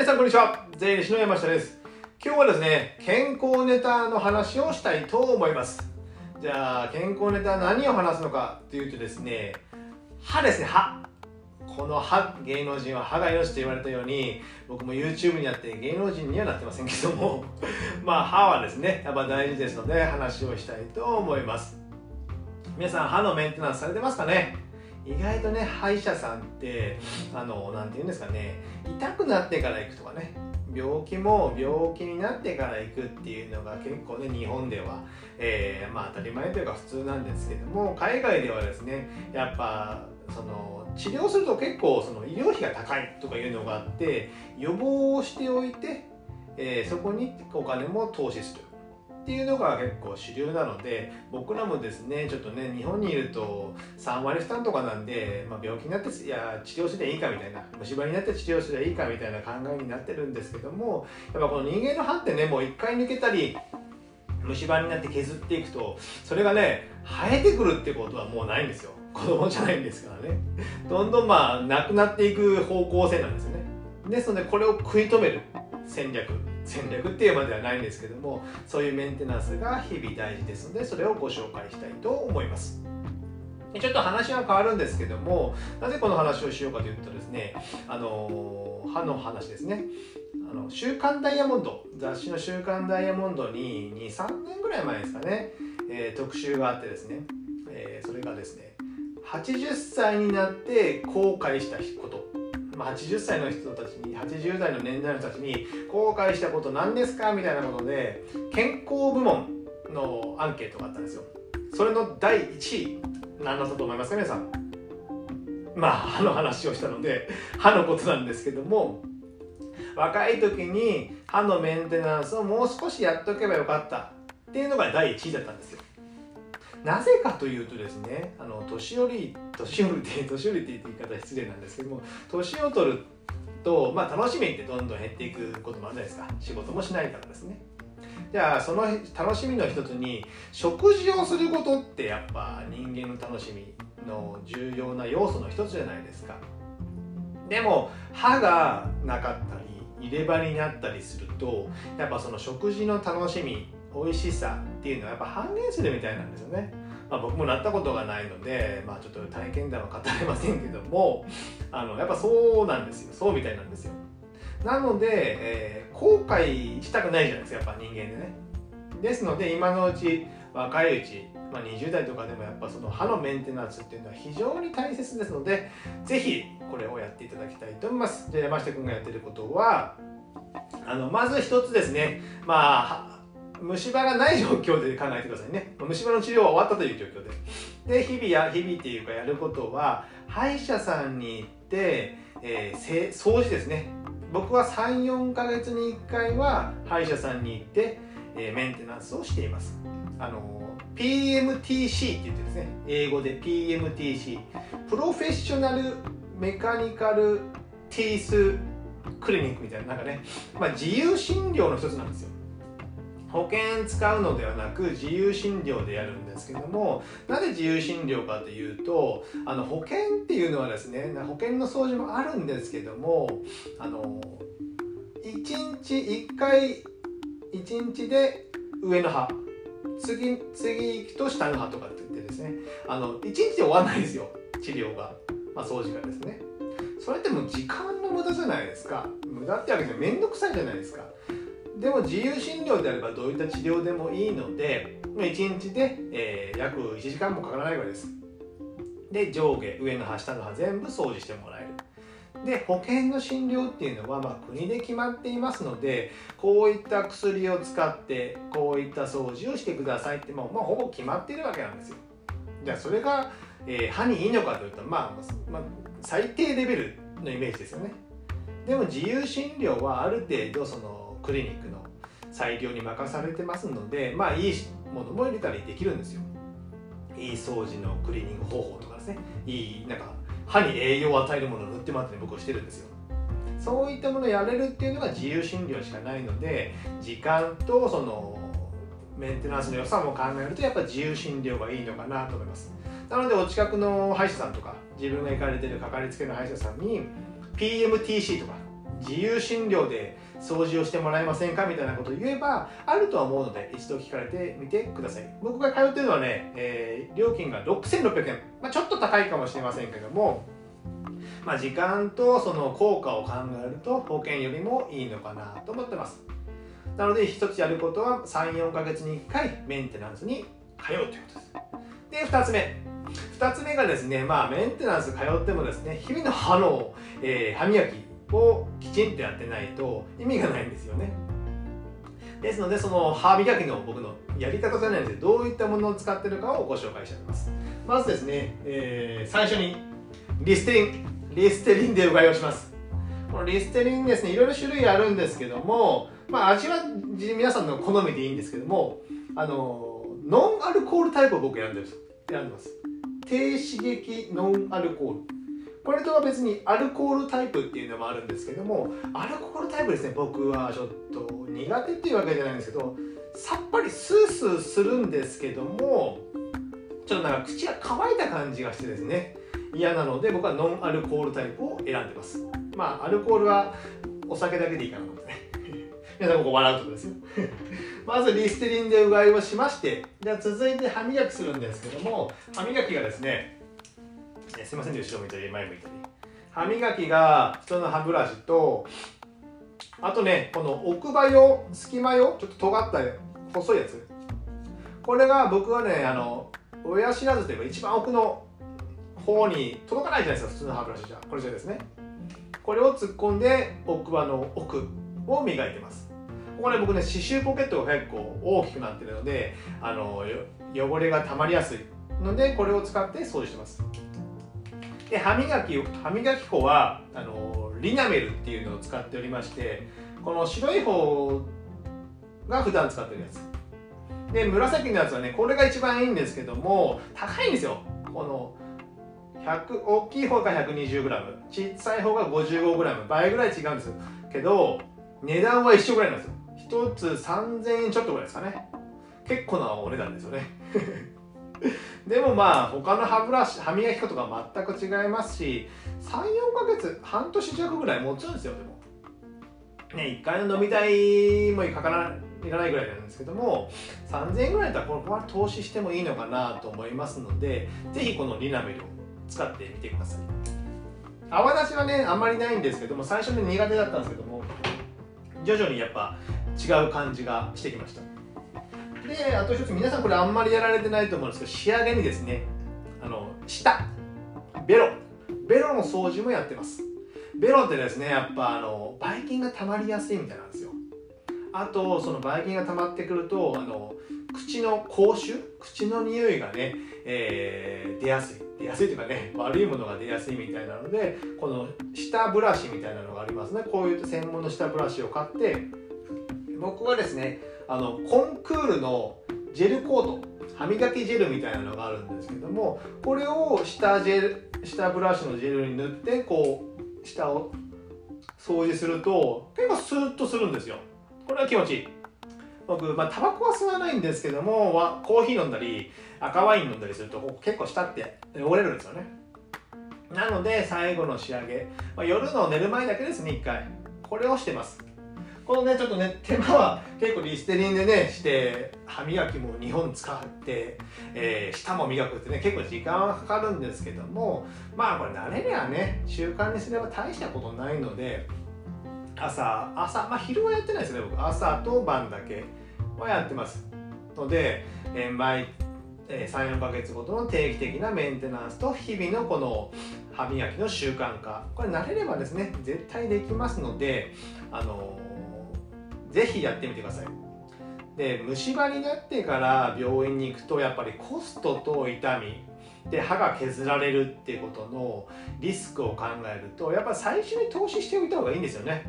皆さんこんにちは。税理士の山下です。今日はですね健康ネタの話をしたいと思います。じゃあ健康ネタ何を話すのかというとですね歯ですね。歯。この歯芸能人は歯が命と言われたように僕も YouTube にやって芸能人にはなってませんけども まあ歯はですねやっぱ大事ですので話をしたいと思います。皆さん歯のメンテナンスされてますかね？意外とね歯医者さんってあの何て言うんですかね痛くなってから行くとかね病気も病気になってから行くっていうのが結構ね日本では、えー、まあ当たり前というか普通なんですけども海外ではですねやっぱその治療すると結構その医療費が高いとかいうのがあって予防をしておいて、えー、そこにお金も投資するっていうのが結構主流なので僕らもですねちょっとね日本にいると3割負担とかなんで、まあ、病気になっていや治療すりゃいいかみたいな虫歯になって治療すりゃいいかみたいな考えになってるんですけどもやっぱこの人間の歯ってねもう一回抜けたり虫歯になって削っていくとそれがね生えてくるってことはもうないんですよ。子供じゃないんですからね。どんどんまあなくなっていく方向性なんですよね。ですのでこれを食い止める戦略。戦略っていうまではないんですけどもそういうメンテナンスが日々大事ですのでそれをご紹介したいと思います。ちょっと話は変わるんですけどもなぜこの話をしようかというとですねあの歯の話ですね。あの週刊ダイヤモンド雑誌の週刊ダイヤモンドに23年ぐらい前ですかね、えー、特集があってですね、えー、それがですね80歳になって後悔したこと。まあ、80歳の人たちに80代の年代の人たちに後悔したこと何ですかみたいなことで健康部門のアンケートがあったんですよ。それの第1位何だったと思いますか皆さん。まあ歯の話をしたので歯のことなんですけども若い時に歯のメンテナンスをもう少しやっとけばよかったっていうのが第1位だったんですよ。なぜかというとですねあの年寄り年寄りって 年寄りって言い方失礼なんですけども年を取ると、まあ、楽しみってどんどん減っていくこともあるじゃないですか。仕事もしないからですね。じゃあその楽しみの一つに食事をすることってやっぱ人間の楽しみの重要な要素の一つじゃないですか。でも歯がなかったり入れ歯になったりするとやっぱその食事の楽しみ美味しさっていうのはやっぱ半減するみたいなんですよね。まあ、僕もなったことがないので、まあ、ちょっと体験談は語れませんけども あのやっぱそうなんですよそうみたいなんですよ。なので、えー、後悔したくないじゃないですかやっぱ人間でね。ですので今のうち若いうち、まあ、20代とかでもやっぱその歯のメンテナンスっていうのは非常に大切ですので是非これをやっていただきたいと思います。じゃあ山下君がやってることはあのまず一つですねまあ虫歯がない状況で考えてくださいね。虫歯の治療は終わったという状況で。で日々や日々っていうかやることは歯医者さんに行って、えー、掃除ですね。僕は34ヶ月に1回は歯医者さんに行って、えー、メンテナンスをしています。あの PMTC って言ってですね。英語で PMTC プロフェッショナルメカニカルティースクリニックみたいななんかね、まあ、自由診療の一つなんですよ。保険使うのではなく自由診療でやるんですけどもなぜ自由診療かというとあの保険っていうのはですね保険の掃除もあるんですけどもあの1日1回1日で上の歯次次行くと下の歯とかって言ってですねあの1日で終わらないですよ治療が、まあ、掃除がですね。それってもう時間の無駄じゃないですか。無駄ってわけじゃ面倒くさいじゃないですか。でも自由診療であればどういった治療でもいいので1日で、えー、約1時間もかからないぐらいです。で上下上の歯下の歯全部掃除してもらえる。で保険の診療っていうのは、まあ、国で決まっていますのでこういった薬を使ってこういった掃除をしてくださいってもう、まあ、ほぼ決まっているわけなんですよ。じゃあそれが、えー、歯にいいのかというと、まあ、まあ最低レベルのイメージですよね。でも自由診療はある程度そのクリニックの裁量に任されてますのでまあいいものも入れたりできるんですよ。いい掃除のクリーニング方法とかですね。いいなんか歯に栄養を与えるものを塗ってもらったり僕はしてるんですよ。そういったものをやれるっていうのが自由診療しかないので時間とそのメンテナンスの予算も考えるとやっぱ自由診療がいいのかなと思います。なのでお近くの歯医者さんとか自分が行かれてるかかりつけの歯医者さんに PMTC とか自由診療で掃除をしてもらえませんかみたいなことを言えばあるとは思うので一度聞かれてみてください。僕が通ってるのはね、えー、料金が6600円、まあ、ちょっと高いかもしれませんけどもまあ、時間とその効果を考えると保険よりもいいのかなと思ってます。なので一つやることは34ヶ月に1回メンテナンスに通うということです。で2つ目。2つ目がですねまあメンテナンス通ってもですね日々の歯の、えー、歯磨き。をきちんとやってないと意味がないんですよね。ですのでその歯磨きの僕のやり方じゃないんですどういったものを使ってるかをご紹介しております。まずですね、えー、最初にリステリンリステリンでうがいをします。このリステリンですねいろいろ種類あるんですけどもまあ味は皆さんの好みでいいんですけどもあのノンアルコールタイプを僕選んでる選んでます。低刺激ノンアルコール。これとは別にアルコールタイプっていうのもあるんですけどもアルコールタイプですね僕はちょっと苦手っていうわけじゃないんですけどさっぱりスースーするんですけどもちょっとなんか口が乾いた感じがしてですね嫌なので僕はノンアルコールタイプを選んでます。まあアルコールはお酒だけでいいかなと思ってね。皆さんここ笑うとこですよ。まずリステリンでうがいをしましてじゃあ続いて歯磨きするんですけども歯磨きがですねすいません後ろ向いたり前向いたり。歯磨きが普通の歯ブラシとあとねこの奥歯用隙間用ちょっと尖った細いやつ。これが僕はねあの親知らずというか一番奥の方に届かないじゃないですか普通の歯ブラシじゃ。これじゃですね。これを突っ込んで奥歯の奥を磨いてます。ここね僕ね歯周ポケットが結構大きくなってるのであの汚れが溜まりやすいのでこれを使って掃除してます。で歯磨き歯磨き粉はあのリナメルっていうのを使っておりましてこの白い方が普段使ってるやつ。で紫のやつはねこれが一番いいんですけども高いんですよ。この100大きい方が 120g 小さい方が 55g 倍ぐらい違うんですけど値段は一緒ぐらいなんですよ。1つ3000円ちょっとぐらいですかね。結構なお値段ですよね。でもまあ他の歯ブラシ歯磨き粉とか全く違いますし34ヶ月半年弱ぐらい持つんですよでも。ね1回の飲み代もいかからいらないぐらいなんですけども3000円ぐらいだったらこの投資してもいいのかなと思いますのでぜひこのリナメルを使ってみてください。泡立ちはねあんまりないんですけども最初に苦手だったんですけども徐々にやっぱ違う感じがしてきました。であと一つ皆さんこれあんまりやられてないと思うんですけど仕上げにですねあの舌ベロ。ベロの掃除もやってます。ベロってですねやっぱあのばい菌が溜まりやすいみたいなんですよ。あとそのばい菌が溜まってくるとあの口の口臭口の匂いがね、えー、出やすい。出やすいというかね悪いものが出やすいみたいなのでこの下ブラシみたいなのがありますね。こういう専門の下ブラシを買って僕はですねあのコンクールのジェルコート歯磨きジェルみたいなのがあるんですけどもこれを下ジェル下ブラシのジェルに塗ってこう下を掃除すると結構スーッとするんですよ。これは気持ちいい。僕、まあ、タバコは吸わないんですけどもコーヒー飲んだり赤ワイン飲んだりすると結構下って汚れるんですよね。なので最後の仕上げ、まあ、夜の寝る前だけですね1回。これをしてます。このねちょっとね手間は結構リステリンでねして歯磨きも2本使って、えー、舌も磨くってね結構時間はかかるんですけどもまあこれ慣れりゃね習慣にすれば大したことないので朝朝まあ昼はやってないですね僕。朝と晩だけはやってますので、えー、毎、え、34ヶ月ごとの定期的なメンテナンスと日々のこの歯磨きの習慣化。これ慣れればですね絶対できますのであのー、ぜひやってみてください。で虫歯になってから病院に行くとやっぱりコストと痛みで歯が削られるっていうことのリスクを考えるとやっぱ最初に投資しておいた方がいいんですよね。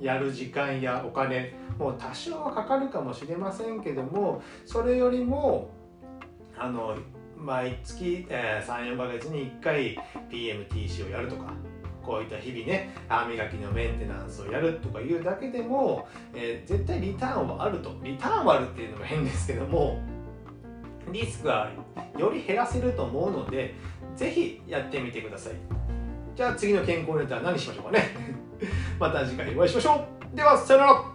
やる時間やお金もう多少はかかるかもしれませんけどもそれよりもあの毎月、えー、34ヶ月に1回 PMTC をやるとかこういった日々ね歯磨きのメンテナンスをやるとかいうだけでも、えー、絶対リターンはあると。リターンはあるっていうのも変ですけどもリスクはより減らせると思うのでぜひやってみてください。じゃあ次の健康ネタは何しましょうかね。また次回お会いしましょう。ではさよなら。